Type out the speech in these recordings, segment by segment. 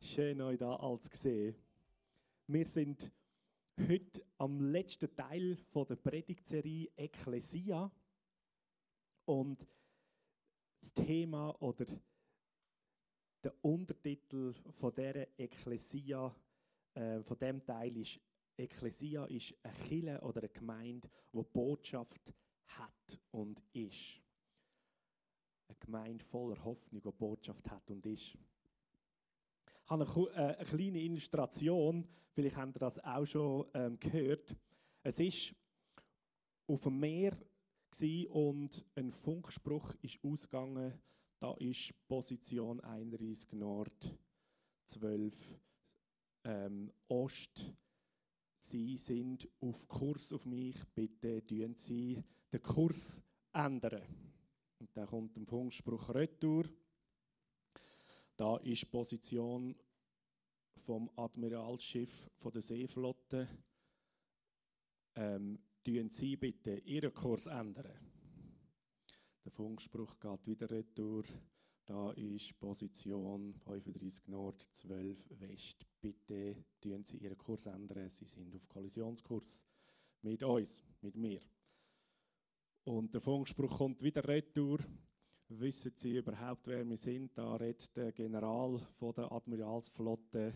Schön, euch da als gesehen. Wir sind heute am letzten Teil der Predigtserie Ekklesia. Und das Thema oder der Untertitel von dieser Ekklesia, äh, von dem Teil ist Ekklesia ist eine Kirche oder eine Gemeinde, die Botschaft hat und ist. Eine Gemeinde voller Hoffnung, die Botschaft hat und ist. Ich habe eine, äh, eine kleine Illustration, vielleicht habt ihr das auch schon ähm, gehört. Es ist auf dem Meer und ein Funkspruch ist ausgegangen. Da ist Position 31 Nord, 12 ähm, Ost. Sie sind auf Kurs auf mich. Bitte tun Sie den Kurs ändern. Und dann kommt ein Funkspruch Retour. Da ist die Position vom Admiralsschiff von der Seeflotte. Ähm, Sie bitte Ihren Kurs ändern. Der Funkspruch geht wieder retour. Da ist Position 35 Nord, 12 West. Bitte tun Sie Ihren Kurs ändern. Sie sind auf Kollisionskurs mit uns, mit mir. Und der Funkspruch kommt wieder retour. Wissen Sie überhaupt, wer wir sind? Da redet der General von der Admiralsflotte.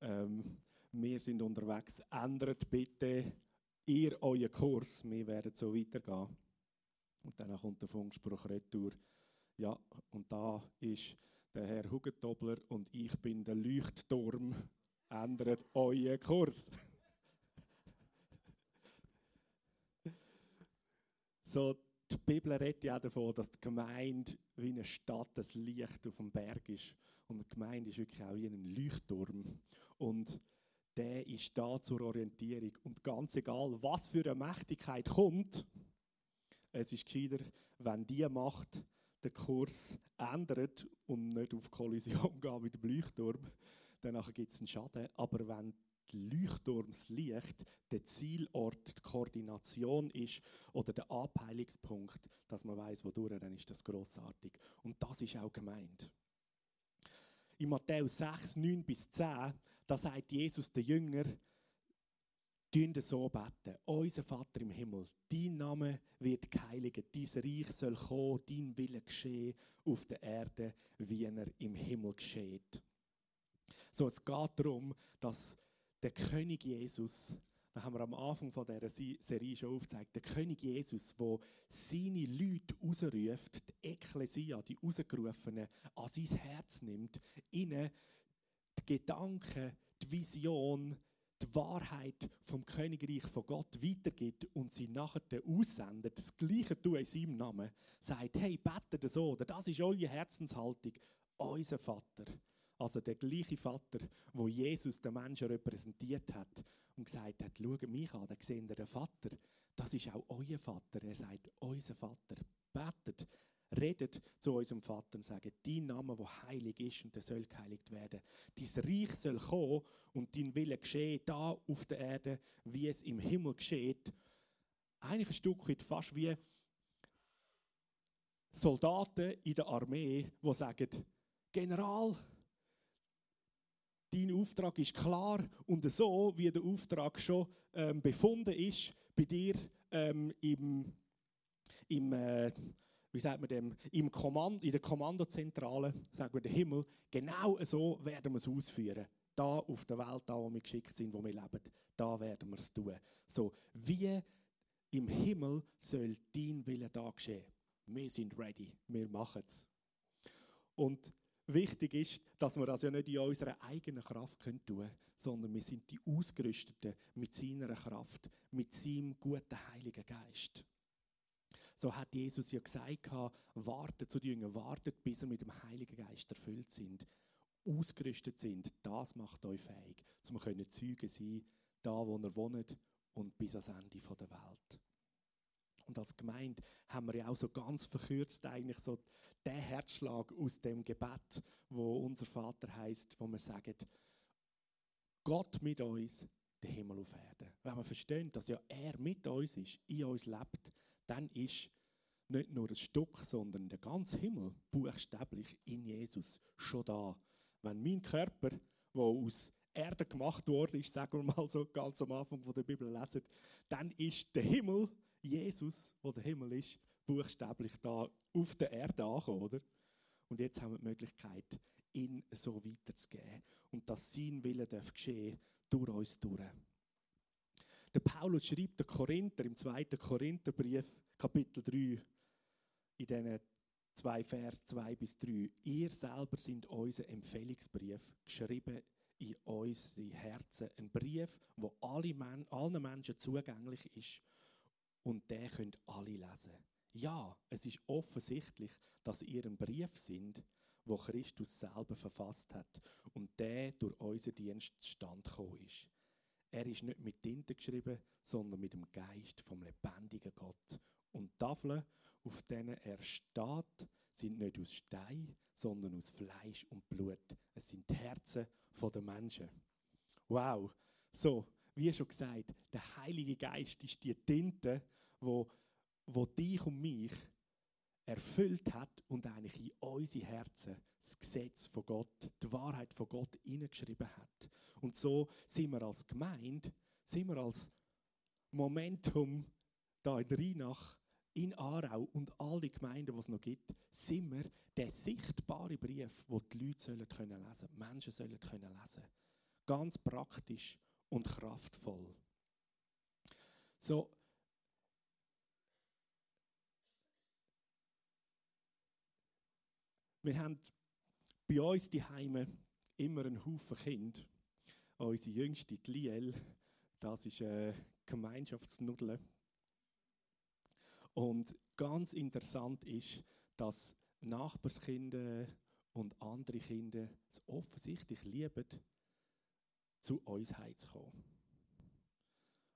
Ähm, wir sind unterwegs. Ändert bitte ihr euren Kurs. Wir werden so weitergehen. Und dann kommt der Funkspruch retour. Ja, und da ist der Herr Hugentobler und ich bin der Leuchtturm. Ändert euren Kurs. so die Bibel redet ja davon, dass die Gemeinde wie eine Stadt, das Licht auf dem Berg ist. Und die Gemeinde ist wirklich auch wie ein Leuchtturm. Und der ist da zur Orientierung. Und ganz egal, was für eine Mächtigkeit kommt, es ist gescheiter, wenn die Macht den Kurs ändert und nicht auf Kollision geht mit dem Leuchtturm, dann gibt es einen Schaden. Aber wenn Leuchtturmslicht der Zielort, die Koordination ist oder der Abheilungspunkt, dass man weiß, wodurch, dann ist das großartig. Und das ist auch gemeint. In Matthäus 6, 9 bis 10, da sagt Jesus den Jünger, Tun so beten. Unser Vater im Himmel, dein Name wird geheiligt, dein Reich soll kommen, dein Wille geschehen auf der Erde, wie er im Himmel geschieht. So, es geht darum, dass der König Jesus, da haben wir am Anfang von dieser Serie schon aufgezeigt, der König Jesus, der seine Leute rausruft, die Ekklesia, die Rausgerufenen, an sein Herz nimmt, ihnen die Gedanken, die Vision, die Wahrheit vom Königreich von Gott weitergibt und sie nachher aussendet, das Gleiche tun in seinem Namen, sagt, hey, betet so, oder? Das ist eure Herzenshaltung, unser Vater also der gleiche Vater, wo Jesus den Menschen repräsentiert hat und gesagt hat, schaut mich an, dann seht ihr den Vater. Das ist auch euer Vater. Er sagt, unser Vater. Betet, redet zu unserem Vater und sagt, dein Name, wo heilig ist und der soll geheiligt werden. Dein Reich soll kommen und dein Wille geschehen, da auf der Erde, wie es im Himmel geschieht. Eigentlich ein Stück weit fast wie Soldaten in der Armee, die sagen, General, Dein Auftrag ist klar und so, wie der Auftrag schon ähm, befunden ist, bei dir ähm, im, im äh, wie sagt man dem, im Kommand, in der Kommandozentrale, sagen wir der Himmel, genau so werden wir es ausführen. Da auf der Welt, da wo wir geschickt sind, wo wir leben, da werden wir es tun. So, wie im Himmel soll dein Wille da geschehen. Wir sind ready, wir machen es. Und wichtig ist, dass wir das ja nicht in unserer eigenen Kraft tun können, sondern wir sind die Ausgerüsteten mit seiner Kraft, mit seinem guten Heiligen Geist. So hat Jesus ja gesagt, wartet zu den Jüngern, wartet, bis ihr mit dem Heiligen Geist erfüllt sind, ausgerüstet sind. Das macht euch fähig, können Zeugen sein, da wo ihr wohnt und bis ans Ende der Welt. Und als Gemeinde haben wir ja auch so ganz verkürzt eigentlich so den Herzschlag aus dem Gebet, wo unser Vater heißt, wo wir sagen, Gott mit uns, der Himmel auf Erden. Wenn wir verstehen, dass ja er mit uns ist, in uns lebt, dann ist nicht nur ein Stück, sondern der ganze Himmel buchstäblich in Jesus schon da. Wenn mein Körper, der aus Erde gemacht worden ist, sagen wir mal so ganz am Anfang von der Bibel lesen, dann ist der Himmel, Jesus, wo der Himmel ist, buchstäblich da auf der Erde angekommen, oder? Und jetzt haben wir die Möglichkeit, ihn so weiterzugeben und dass sein Wille darf geschehen durch uns durch. Der Paulus schreibt der Korinther im 2. Korintherbrief, Kapitel 3, in diesen zwei Vers 2 bis 3. Ihr selber sind unser Empfehlungsbrief, geschrieben in unsere Herzen. Ein Brief, Men allen Menschen zugänglich ist und den können alle lesen. Ja, es ist offensichtlich, dass ihr ein Brief sind, wo Christus selber verfasst hat und der durch unseren Dienst zustande gekommen ist. Er ist nicht mit Tinte geschrieben, sondern mit dem Geist vom lebendigen Gott. Und Tafeln, auf denen er steht, sind nicht aus Stein, sondern aus Fleisch und Blut. Es sind die Herzen der Menschen. Wow. So, wie schon gesagt, der Heilige Geist ist die Tinte, wo, wo dich und mich erfüllt hat und eigentlich in unsere Herzen das Gesetz von Gott, die Wahrheit von Gott hineingeschrieben hat. Und so sind wir als Gemeinde, sind wir als Momentum da in Rheinach, in Aarau und all die Gemeinden, die es noch gibt, sind wir der sichtbare Brief, wo die Leute sollen können lesen, Menschen sollen können lesen. Ganz praktisch und kraftvoll. So, wir haben bei uns die Heime immer einen Haufen Kinder. Unsere jüngste, die Liel, das ist eine Gemeinschaftsnudel. Und ganz interessant ist, dass Nachbarskinder und andere Kinder es offensichtlich lieben, zu uns heimzukommen.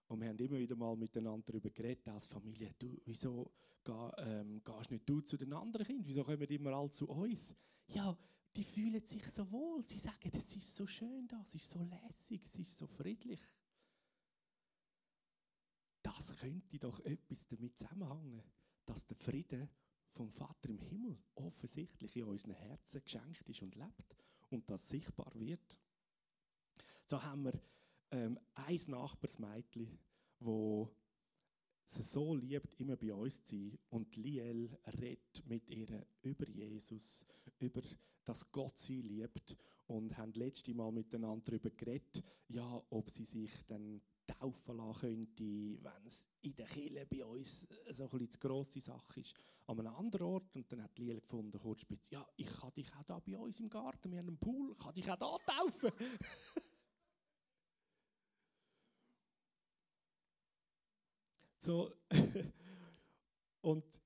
Und wir haben immer wieder mal miteinander darüber geredet, als Familie, du, wieso geh, ähm, gehst nicht du zu den anderen Kindern? Wieso kommen immer alle zu uns? Ja, die fühlen sich so wohl. Sie sagen, es ist so schön da, es ist so lässig, es ist so friedlich. Das könnte doch etwas damit zusammenhängen, dass der Friede vom Vater im Himmel offensichtlich in unseren Herzen geschenkt ist und lebt und das sichtbar wird. So haben wir ähm, ein Nachbarsmädchen, wo sie so liebt, immer bei uns zu sein. Und Liel redet mit ihr über Jesus, über dass Gott sie liebt. Und haben letzte Mal miteinander darüber geredet, ja, ob sie sich dann taufen lassen könnte, wenn es in der Kirche bei uns so ein zu grosse Sache ist. An einem anderen Ort. Und dann hat Liel gefunden, kurz ja, ich kann dich auch da bei uns im Garten, wir haben einen Pool, kann dich auch da taufen. So, und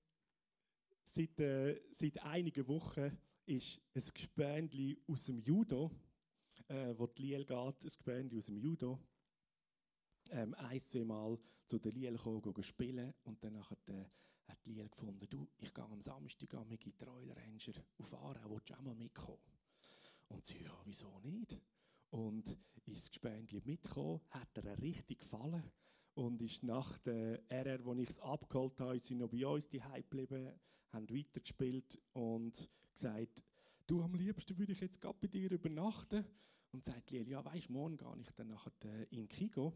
seit, äh, seit einigen Wochen ist ein Gespendli aus dem Judo, äh, wo die Liel geht, ein Gespendli aus dem Judo, ähm, ein, zwei Mal zu der Liel gekommen, spielen und dann äh, hat die Liel gefunden, du, ich gehe am Samstag mit Royal Ranger auf Aarau, willst du auch mal mitkommen? Und sie, ja, wieso nicht? Und ist das Gespendli mitgekommen, hat ihr richtig gefallen und ist nach der RR, wo ich es abgeholt habe, sind noch bei uns die geblieben, haben weitergespielt und gesagt, du am liebsten würde ich jetzt gerade bei dir übernachten. Und sagt Liel, ja weisst, morgen gehe ich dann nachher äh, in Kigo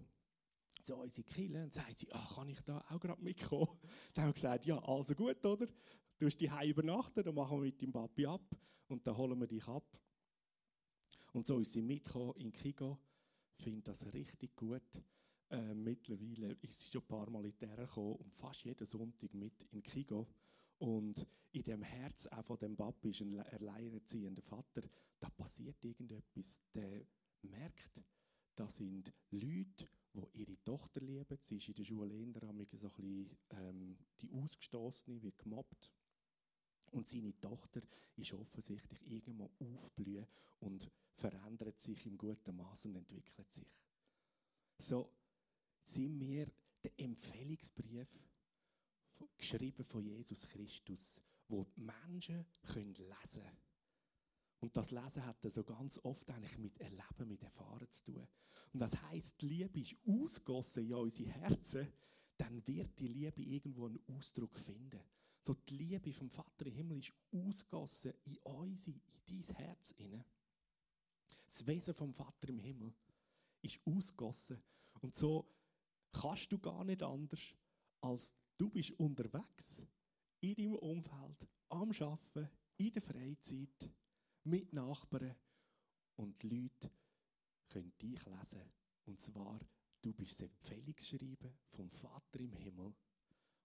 zu uns in Kille und sagt sie, ach, kann ich da auch gerade mitkommen? Dann haben wir gesagt, ja, also gut, oder? Du hast die übernachten, dann machen wir mit dem Papi ab und dann holen wir dich ab. Und so ist sie mitgekommen in Kigo. Ich finde das richtig gut. Äh, mittlerweile ist sie schon ein paar Mal in die gekommen und fast jeden Sonntag mit in Kigo. Und in dem Herz auch von dem Papi ist ein alleinerziehender Vater. Da passiert irgendetwas. Der merkt, da sind Leute, die ihre Tochter lieben. Sie ist in der Schule eher so ein bisschen, ähm, die Ausgestoßene, wird gemobbt. Und seine Tochter ist offensichtlich irgendwo aufblühen und verändert sich im guten Maß und entwickelt sich. So, sind wir der Empfehlungsbrief geschrieben von Jesus Christus, wo die Menschen können lesen können. Und das Lesen hat so ganz oft eigentlich mit Erleben, mit Erfahren zu tun. Und das heißt, die Liebe ist ausgossen in unsere Herzen, dann wird die Liebe irgendwo einen Ausdruck finden. So die Liebe vom Vater im Himmel ist ausgossen in uns, in dein Herz inne. Das Wesen vom Vater im Himmel ist ausgossen. Und so kannst du gar nicht anders, als du bist unterwegs in deinem Umfeld, am Arbeiten, in der Freizeit, mit Nachbarn und die Leute können dich lesen. Und zwar, du bist das Empfehlungsschreiben vom Vater im Himmel,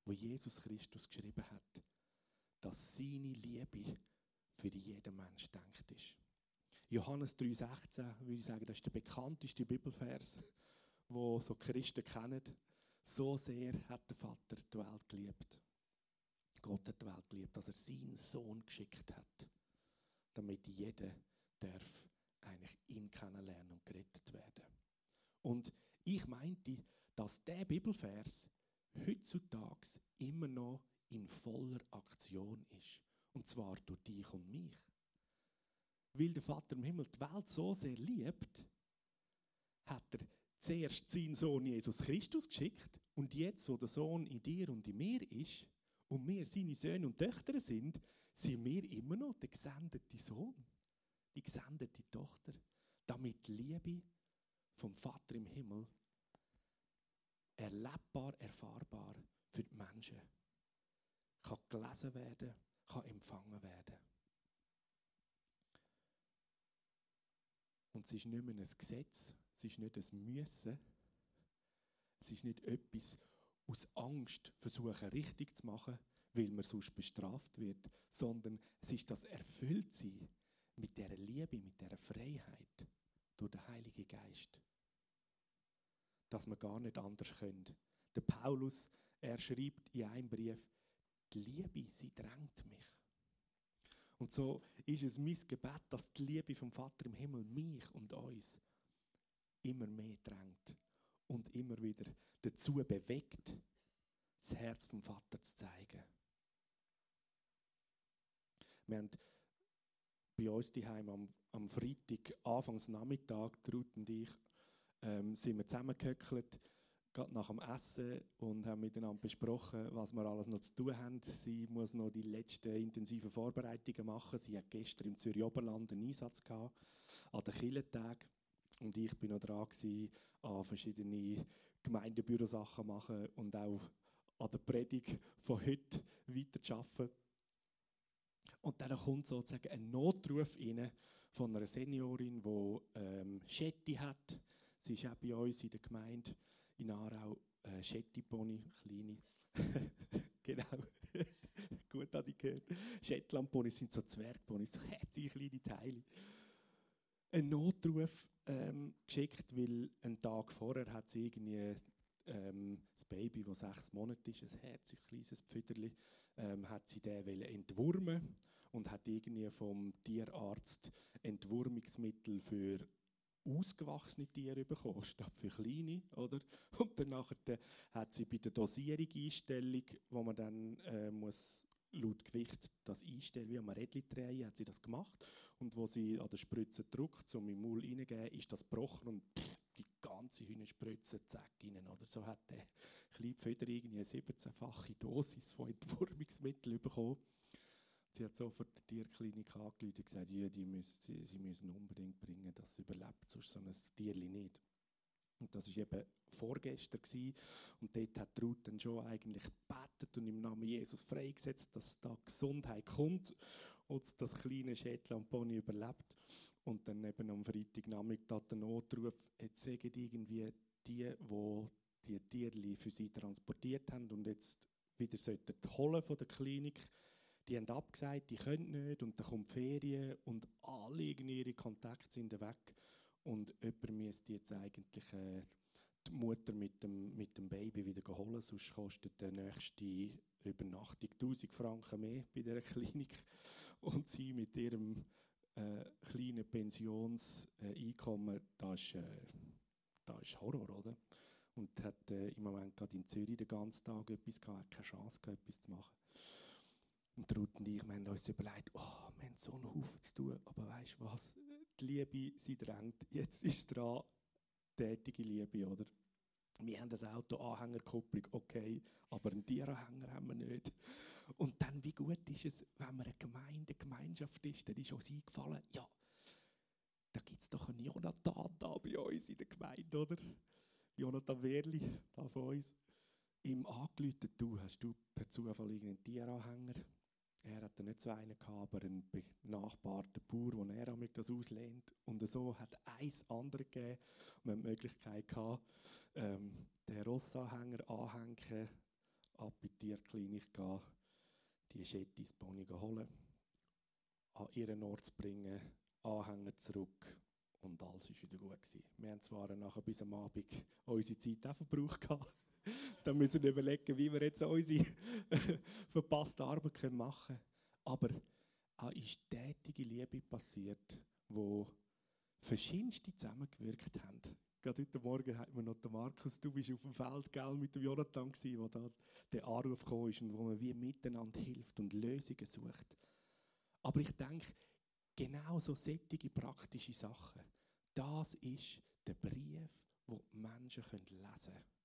wo Jesus Christus geschrieben hat, dass seine Liebe für jeden Mensch denkt ist. Johannes 3,16 würde ich sagen, das ist der bekannteste Bibelvers, wo so Christen kennen. So sehr hat der Vater die Welt geliebt. Gott hat die Welt geliebt, dass er seinen Sohn geschickt hat, damit jeder darf eigentlich ihn kennenlernen und gerettet werden. Und ich meinte, dass der Bibelvers heutzutage immer noch in voller Aktion ist. Und zwar durch dich und mich. Weil der Vater im Himmel die Welt so sehr liebt, hat er zuerst seinen Sohn Jesus Christus geschickt und jetzt, wo der Sohn in dir und in mir ist und wir seine Söhne und Töchter sind, sind wir immer noch der gesendete Sohn, die gesendete Tochter, damit die Liebe vom Vater im Himmel erlebbar, erfahrbar für die Menschen kann gelesen werden, kann empfangen werden. Und es ist nicht mehr ein Gesetz, es ist nicht ein Müssen, es ist nicht etwas aus Angst versuchen richtig zu machen, weil man sonst bestraft wird, sondern es ist das Erfülltsein mit der Liebe, mit der Freiheit durch den Heiligen Geist, dass man gar nicht anders könnte. Der Paulus, er schreibt in einem Brief, die Liebe, sie drängt mich. Und so ist es mein Gebet, dass die Liebe vom Vater im Himmel mich und uns immer mehr drängt und immer wieder dazu bewegt, das Herz vom Vater zu zeigen. Wir haben bei uns daheim am, am Freitag, anfangs Nachmittag, Ruth und ich, ähm, sind wir zusammengehöckelt gerade nach dem Essen und haben miteinander besprochen, was wir alles noch zu tun haben. Sie muss noch die letzten intensiven Vorbereitungen machen. Sie hat gestern im Zürich Oberland einen Einsatz gehabt, an den Killentagen. Und ich bin noch dran an verschiedene Gemeindebürosachen machen und auch an der Predigt von heute weiterzuarbeiten. Und dann kommt sozusagen ein Notruf rein von einer Seniorin, die ähm, Schetti hat. Sie ist auch bei uns in der Gemeinde in Aarau äh, Shetty-Pony, kleine. genau. Gut, habe ich gehört. Shetland-Ponys sind so Zwergponys, so hässliche kleine Teile. Ein Notruf ähm, geschickt, weil einen Tag vorher hat sie irgendwie ähm, das Baby, das sechs Monate ist, ein herziges kleines Pfütterli, ähm, hat sie den entwurmen und hat irgendwie vom Tierarzt Entwurmungsmittel für ausgewachsene Tiere bekommen, statt für kleine, oder? Und dann nachher hat sie bei der Dosierung Einstellung, wo man dann äh, muss laut Gewicht das einstellen, wie am Rädchen drehen, hat sie das gemacht. Und wo sie an der Spritze drückt, um im Maul reingeben, ist das gebrochen und pff, die ganze Hühnerspritze zack rein, oder? So hat der kleine Pföder irgendwie eine 17-fache Dosis von Entwurmungsmittel bekommen. Sie hat sofort die Tierklinik angerufen und gesagt, ja, die müssen, sie, müssen unbedingt bringen, dass es überlebt, sonst so ein Tierli nicht. Das war eben vorgestern. Gewesen. Und dort hat Ruth dann schon eigentlich gebetet und im Namen Jesus freigesetzt, dass da Gesundheit kommt und das kleine Shetland-Pony überlebt. Und dann eben am Freitagnachmittag der Notruf, jetzt sagen irgendwie die, die die Tierli für sie transportiert haben und jetzt wieder sollten holen von der Klinik, die haben abgesagt, die können nicht und dann kommt Ferien und alle ihre Kontakte sind weg und jemand müsste jetzt eigentlich äh, die Mutter mit dem, mit dem Baby wieder holen, sonst kostet der nächste Übernachtung 1000 Franken mehr bei der Klinik und sie mit ihrem äh, kleinen Pensionseinkommen, das ist, äh, das ist Horror, oder? Und hat äh, im Moment gerade in Zürich den ganzen Tag etwas gehabt, hat keine Chance gehabt, etwas zu machen. Und Ruth und ich, wir haben uns überlegt, oh, wir haben so einen Haufen zu tun, aber weißt du was, die Liebe, sie drängt, jetzt ist dran, tätige Liebe, oder? Wir haben das Auto Anhängerkupplung, okay, aber einen Tieranhänger haben wir nicht. Und dann, wie gut ist es, wenn man eine Gemeinde, eine Gemeinschaft ist, dann ist uns eingefallen, ja, da gibt es doch einen Jonathan da bei uns in der Gemeinde, oder? Jonathan Werli, da von uns. Ihm angeläutet, du, hast du per Zufall irgendeinen Tieranhänger? Er hatte nicht so einen gehabt, aber einen benachbarten Bauer, wo er das auslehnt. Und so hat eins andere gegeben. Und wir haben die Möglichkeit gehabt, ähm, den Rossanhänger anhängen, ab in die Tierklinik gehen, die Schettis Pony holen, an ihren Ort zu bringen, Anhänger zurück und alles war wieder gut. Gewesen. Wir haben zwar nachher bis am Abend unsere Zeit auch verbraucht. Gehabt. Dann müssen wir überlegen, wie wir jetzt unsere verpasste Arbeit machen können. Aber auch ist tätige Liebe passiert, wo verschiedenste zusammengewirkt haben. Gerade heute Morgen hat mir noch der Markus, du bist auf dem Feld gell, mit dem Jonathan gewesen, wo da der Anruf ist und wo man wie miteinander hilft und Lösungen sucht. Aber ich denke, genau so sättige praktische Sachen, das ist der Brief, wo die Menschen lesen können.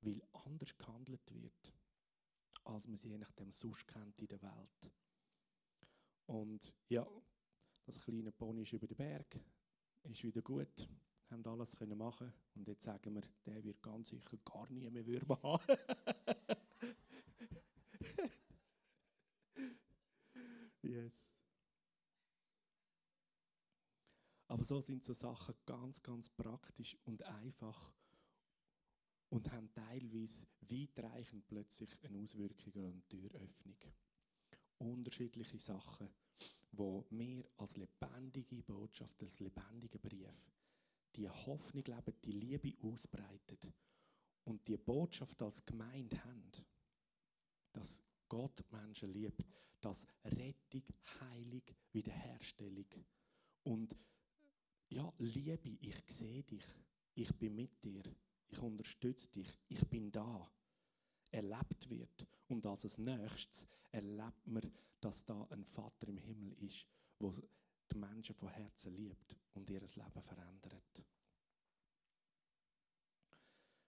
Weil anders gehandelt wird, als man sie je nachdem sonst kennt in der Welt. Und ja, das kleine Pony ist über den Berg, ist wieder gut haben alles können machen und jetzt sagen wir, der wird ganz sicher gar nie mehr Würmer haben. yes. Aber so sind so Sachen ganz, ganz praktisch und einfach und haben teilweise weitreichend plötzlich eine Auswirkung eine Türöffnung. Unterschiedliche Sachen, wo wir als lebendige Botschaft, als lebendiger Brief die Hoffnung leben, die Liebe ausbreitet und die Botschaft als Gemeinde haben, dass Gott Menschen liebt, dass Rettung, Heilung, Wiederherstellung und ja, Liebe, ich sehe dich, ich bin mit dir, ich unterstütze dich, ich bin da, erlebt wird. Und als nächstes erlebt man, dass da ein Vater im Himmel ist, wo die Menschen von Herzen liebt und ihr Leben verändert.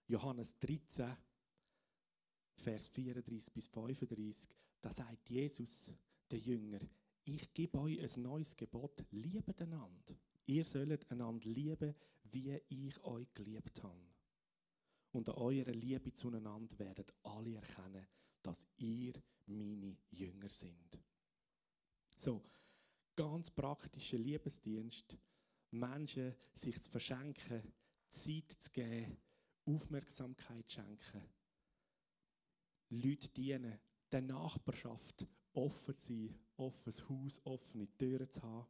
Johannes 13, Vers 34 bis 35, da sagt Jesus, der Jünger, ich gebe euch ein neues Gebot, liebet einander. Ihr sollt einander lieben, wie ich euch geliebt habe. Und an eurer Liebe zueinander werden alle erkennen, dass ihr meine Jünger sind. So, ganz praktischer Liebesdienst, Menschen sich zu verschenken, Zeit zu geben, Aufmerksamkeit schenken, Leute dienen, der Nachbarschaft offen zu sein, offenes Haus, offene Türen zu haben,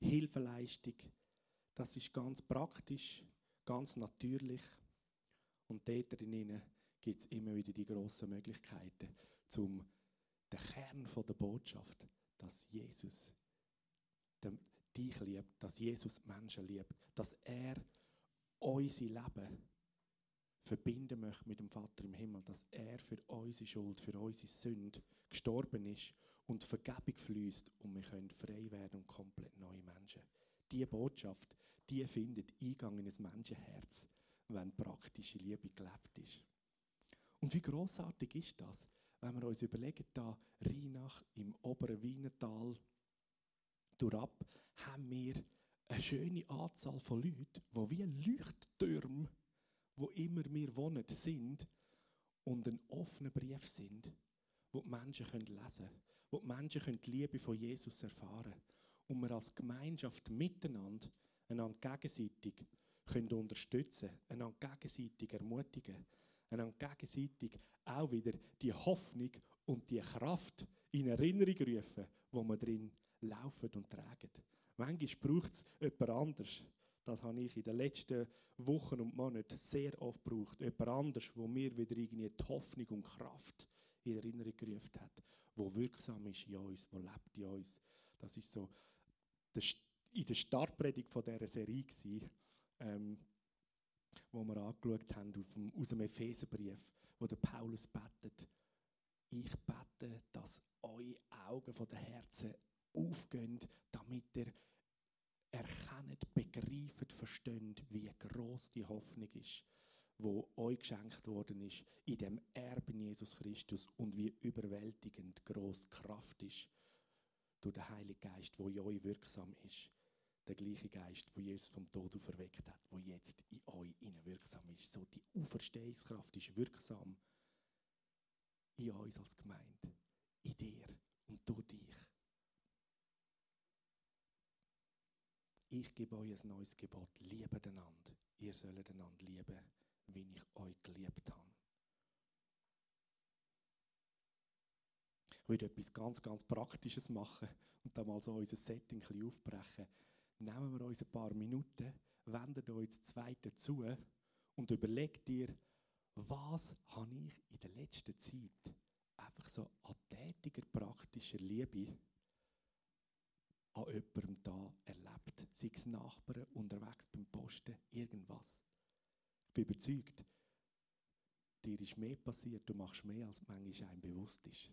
Hilfeleistung, das ist ganz praktisch, ganz natürlich und dort drinnen gibt es immer wieder die grossen Möglichkeiten, zum den Kern der Botschaft, dass Jesus dich liebt, dass Jesus Menschen liebt, dass er unser Leben verbinden möchte mit dem Vater im Himmel, dass er für unsere Schuld, für unsere Sünde gestorben ist und Vergebung fließt und wir können frei werden und komplett neue Menschen. Diese Botschaft, die findet Eingang in ein Menschenherz, wenn praktische Liebe gelebt ist. Und wie großartig ist das, wenn wir uns überlegen, da Rheinach im oberen Wienertal durchab, haben wir eine schöne Anzahl von Leuten, die wie Leuchttürme, wo immer wir wohnen, sind und ein offener Brief sind, wo die Menschen lesen können, wo die Menschen die Liebe von Jesus erfahren können und wir als Gemeinschaft miteinander einander gegenseitig können unterstützen, einander gegenseitig ermutigen, einander gegenseitig auch wieder die Hoffnung und die Kraft in Erinnerung rufen, wo wir drin laufen und tragen. Manchmal braucht es jemand anders. Das habe ich in den letzten Wochen und Monaten sehr oft gebraucht. Jemand anders, wo mir wieder irgendwie die Hoffnung und Kraft in Erinnerung gerufen hat, wo wirksam ist in uns, wo lebt in uns. Das ist so in der Startpredigt von dieser Serie gewesen, ähm, wo wir angeschaut haben aus dem Epheserbrief, wo der Paulus betet. Ich bete, dass eure Augen von den Herzen aufgehen, damit ihr erkennt, begreift, versteht, wie groß die Hoffnung ist, wo euch geschenkt worden ist in dem Erben Jesus Christus und wie überwältigend groß Kraft ist durch den Heiligen Geist, wo in euch wirksam ist. Der gleiche Geist, der Jesus vom Tod auferweckt hat, der jetzt in euch wirksam ist. So die Auferstehungskraft ist wirksam in uns als Gemeinde, in dir und durch dich. Ich gebe euch ein neues Gebot. Liebe einander. Ihr sollt einander lieben, wie ich euch geliebt habe. Ich würde etwas ganz, ganz Praktisches machen und dann mal so unser Setting ein bisschen aufbrechen. Nehmen wir uns ein paar Minuten, wendet euch das zweite zu und überlegt dir, was habe ich in der letzten Zeit einfach so an tätiger, praktischer Liebe an jemandem da erlebt. Sei es Nachbarn, unterwegs beim Posten, irgendwas. Ich bin überzeugt, dir ist mehr passiert, du machst mehr, als manchmal einem bewusst ist.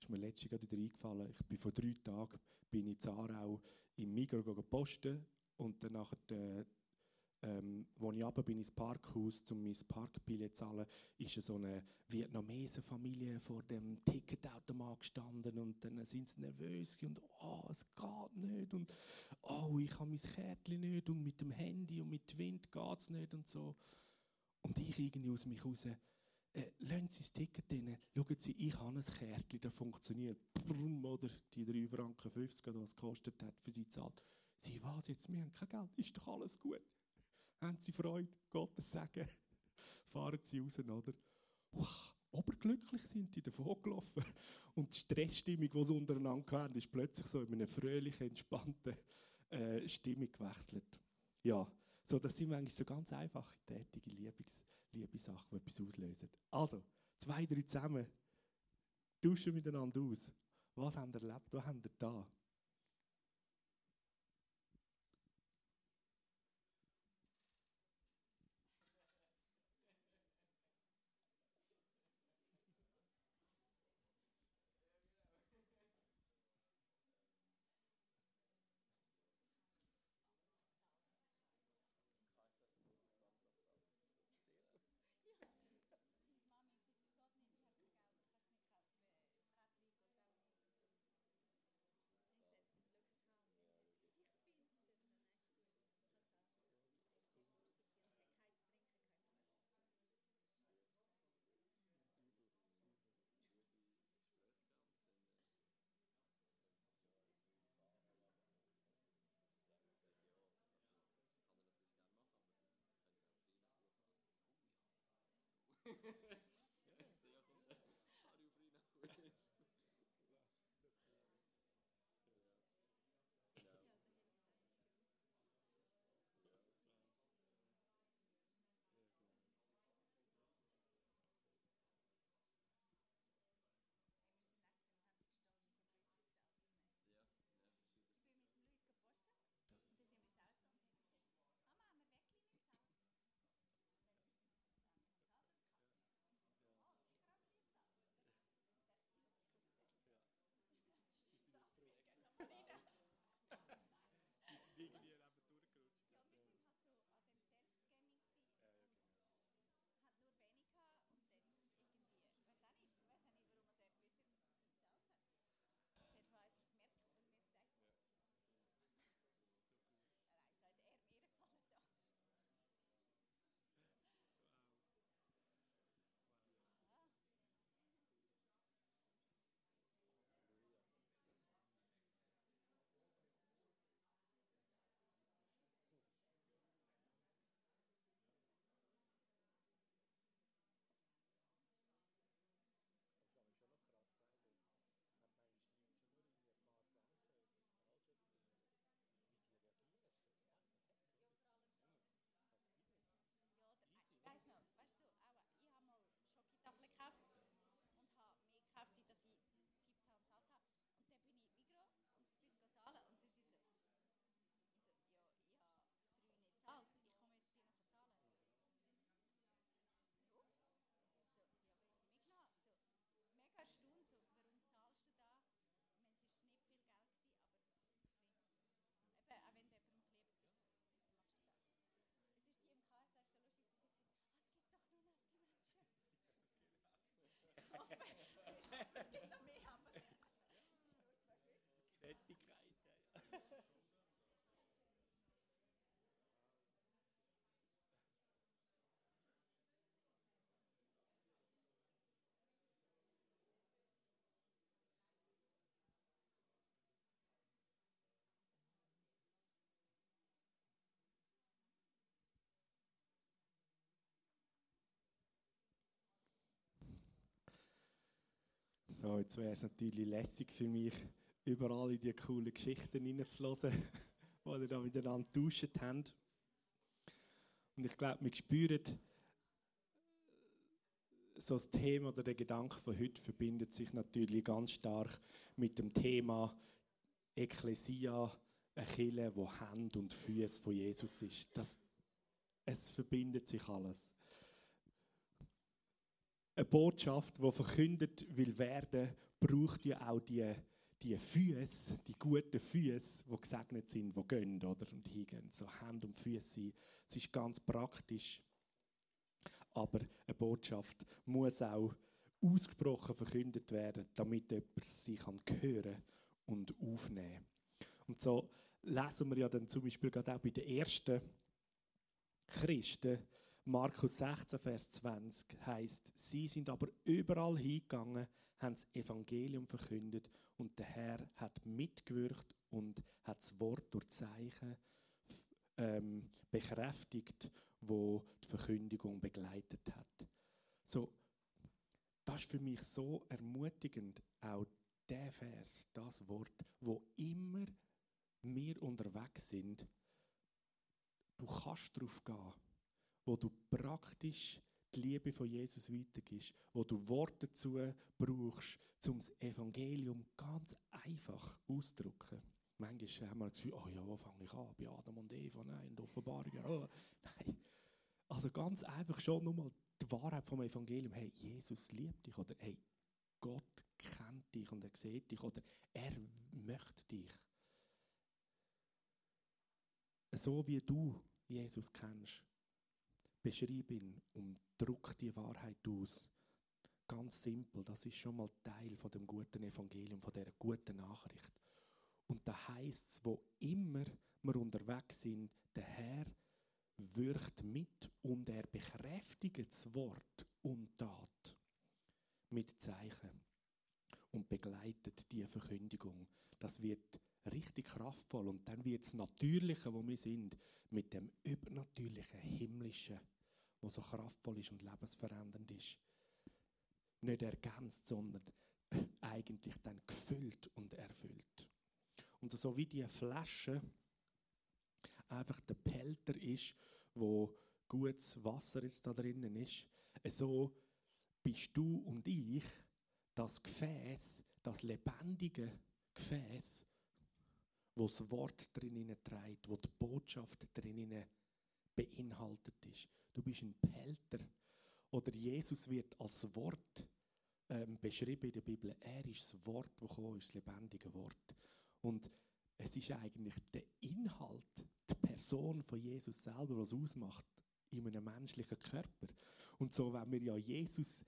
ist mir letztens gerade wieder eingefallen, ich bin vor drei Tagen bin in Zarau im Migros posten und dann nachher äh, ähm, als ich runter bin ins Parkhaus, um mein Parkbillett zu zahlen, ist so eine Familie vor dem Ticketautomat gestanden und dann sind sie nervös und «Oh, es geht nicht» und «Oh, ich habe mein Kärtchen nicht» und «Mit dem Handy und mit Wind geht es nicht» und so. Und ich irgendwie aus mich raus äh, lassen Sie das Ticket drin, schauen Sie, ich habe ein Kärtchen, das funktioniert. Brumm, oder die 3,50 Franken, oder was es gekostet hat, für Sie zahlt. Sie, was jetzt, wir haben kein Geld, ist doch alles gut haben sie Freude, Gottes Segen, fahren sie raus, oder? Uah, oberglücklich sind die davon gelaufen. Und die Stressstimmung, die sie untereinander hatten, ist plötzlich so in eine fröhliche, entspannte äh, Stimmung gewechselt. Ja, so, das sind eigentlich so ganz einfache, tätige Liebes, Liebessachen, die etwas auslösen. Also, zwei, drei zusammen, tauschen miteinander aus. Was habt ihr erlebt? Was habt ihr da? So, jetzt wäre es natürlich lässig für mich, überall in die coolen Geschichten hineinzuhören, die ihr da miteinander getauscht habt. Und ich glaube, wir spüren, so das Thema oder der Gedanke von heute verbindet sich natürlich ganz stark mit dem Thema Ekklesia, eine Kirche, wo Hand und Füße von Jesus ist. Das, es verbindet sich alles. Eine Botschaft, die verkündet will werden, braucht ja auch die, die Füße, die guten Füße, die gesegnet sind, die gehen oder, und hingehen. So Hand und Füße. Es ist ganz praktisch. Aber eine Botschaft muss auch ausgesprochen verkündet werden, damit jemand sie kann hören und aufnehmen Und so lesen wir ja dann zum Beispiel gerade auch bei den ersten Christen, Markus 16, Vers 20 heißt: Sie sind aber überall hingegangen, haben das Evangelium verkündet und der Herr hat mitgewirkt und hat das Wort durch Zeichen ähm, bekräftigt, wo die Verkündigung begleitet hat. So, das ist für mich so ermutigend, auch der Vers, das Wort, wo immer wir unterwegs sind, du kannst darauf gehen, wo du praktisch die Liebe von Jesus weitergibst, wo du Worte dazu brauchst, um das Evangelium ganz einfach auszudrücken. Manchmal haben wir das Gefühl, oh ja, wo fange ich an? Bei Adam und Eva, nein, in Offenbarungen, oh, nein. Also ganz einfach schon nur mal die Wahrheit vom Evangelium. Hey, Jesus liebt dich oder hey, Gott kennt dich und er sieht dich oder er möchte dich. So wie du Jesus kennst, beschreib ihn und druck die Wahrheit aus. Ganz simpel, das ist schon mal Teil von dem guten Evangelium, von der guten Nachricht. Und da heißt es, wo immer wir unterwegs sind, der Herr wirkt mit und er bekräftigt das Wort und Tat mit Zeichen und begleitet die Verkündigung. Das wird richtig kraftvoll und dann wird das Natürliche, wo wir sind, mit dem übernatürlichen Himmlischen, wo so kraftvoll ist und lebensverändernd ist, nicht ergänzt, sondern eigentlich dann gefüllt und erfüllt. Und so wie die Flasche einfach der Pelter ist, wo gutes Wasser jetzt da drinnen ist, so bist du und ich das Gefäß, das lebendige Gefäß, wo das Wort drinnen trägt, wo die Botschaft drinnen beinhaltet ist. Du bist ein Pelter. Oder Jesus wird als Wort ähm, beschrieben in der Bibel. Er ist das Wort, das ist, das lebendige Wort. Und es ist eigentlich der Inhalt, die Person von Jesus selber, was ausmacht in einem menschlichen Körper. Und so, wenn wir ja Jesus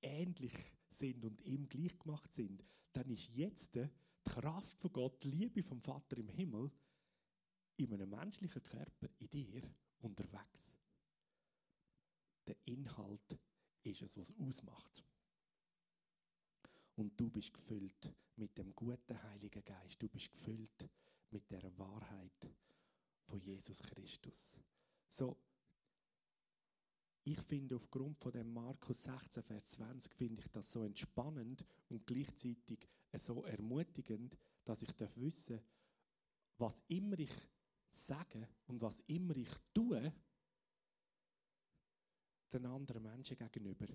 ähnlich sind und ihm gleich gemacht sind, dann ist jetzt die Kraft von Gott, die Liebe vom Vater im Himmel, in einem menschlichen Körper, in dir, unterwegs. Der Inhalt ist es, was ausmacht. Und du bist gefüllt mit dem guten Heiligen Geist. Du bist gefüllt mit der Wahrheit von Jesus Christus. So, ich finde aufgrund von dem Markus 16, Vers 20, finde ich das so entspannend und gleichzeitig so ermutigend, dass ich wissen darf was immer ich sage und was immer ich tue, den anderen Menschen gegenüber,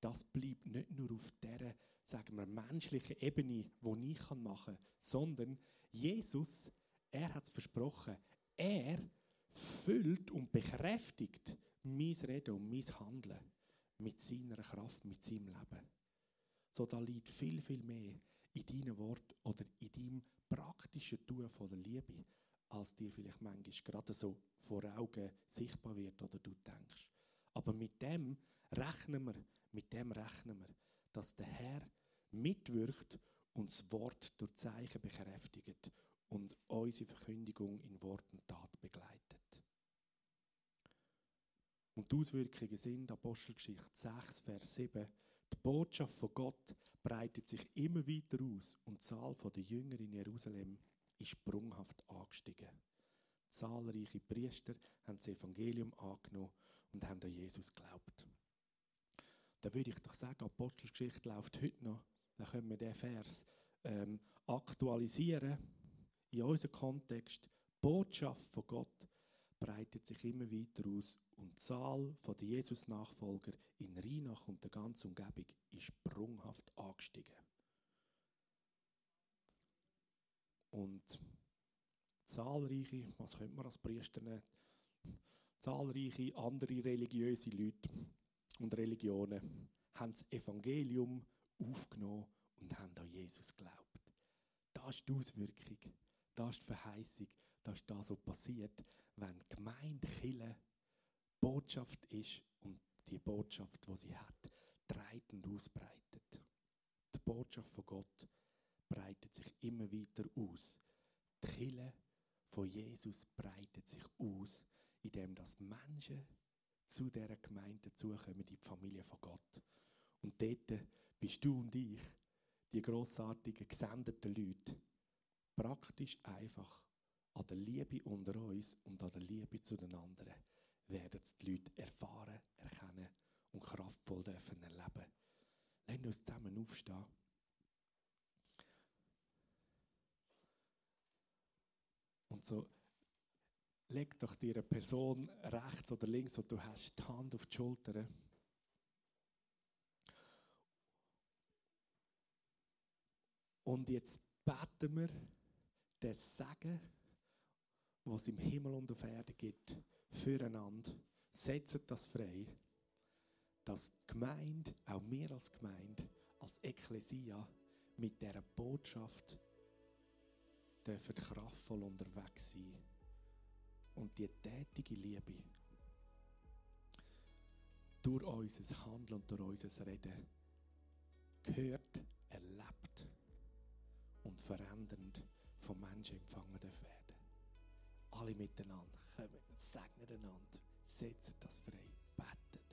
das bleibt nicht nur auf der, sagen wir, menschlichen Ebene, die ich machen kann, sondern Jesus, er hat es versprochen, er füllt und bekräftigt mein Reden und mein Handeln mit seiner Kraft, mit seinem Leben. So, da liegt viel, viel mehr in deinem Wort oder in deinem praktischen Tun von der Liebe, als dir vielleicht manchmal gerade so vor Augen sichtbar wird oder du denkst. Aber mit dem rechnen wir, mit dem rechnen wir, dass der Herr mitwirkt und das Wort durch Zeichen bekräftigt und unsere Verkündigung in Wort und Tat begleitet. Und die Auswirkungen sind Apostelgeschichte 6, Vers 7. Die Botschaft von Gott breitet sich immer weiter aus und die Zahl der Jünger in Jerusalem ist sprunghaft angestiegen. Zahlreiche Priester haben das Evangelium angenommen und haben an Jesus geglaubt. Da würde ich doch sagen, Apostelgeschichte läuft heute noch dann können wir diesen Vers ähm, aktualisieren in unseren Kontext. Die Botschaft von Gott breitet sich immer weiter aus und die Zahl der Jesus-Nachfolger in Rheinach und der ganzen Umgebung ist sprunghaft angestiegen. Und zahlreiche, was könnte man als Priester nennen, zahlreiche andere religiöse Leute und Religionen haben das Evangelium aufgenommen und haben an Jesus geglaubt. Das ist die Auswirkung, das ist die Verheißung, das ist das, was passiert, wenn die Gemeinde Chille Botschaft ist und die Botschaft, die sie hat, treibt und ausbreitet. Die Botschaft von Gott breitet sich immer weiter aus. Die Chille von Jesus breitet sich aus, indem das Menschen zu dieser Gemeinde dazukommen, in die Familie von Gott. Und dort bist du und ich, die grossartigen, gesendeten Leute, praktisch einfach an der Liebe unter uns und an der Liebe zu den anderen werden die Leute erfahren, erkennen und kraftvoll dürfen erleben. Lass uns zusammen aufstehen. Und so leg doch dir eine Person rechts oder links, wo du hast, die Hand auf die Schulter. Und jetzt beten wir das Segen, was im Himmel und auf Erde gibt, füreinander. Setzt das frei, dass die Gemeinde, auch wir als Gemeinde, als Ekklesia, mit dieser Botschaft dürfen kraftvoll unterwegs sein. Und die tätige Liebe durch unser Handeln und durch unser Reden gehört, erlebt und verändernd von Menschen empfangen werden. Alle miteinander kommen, segnen einander, setzen das frei, beten.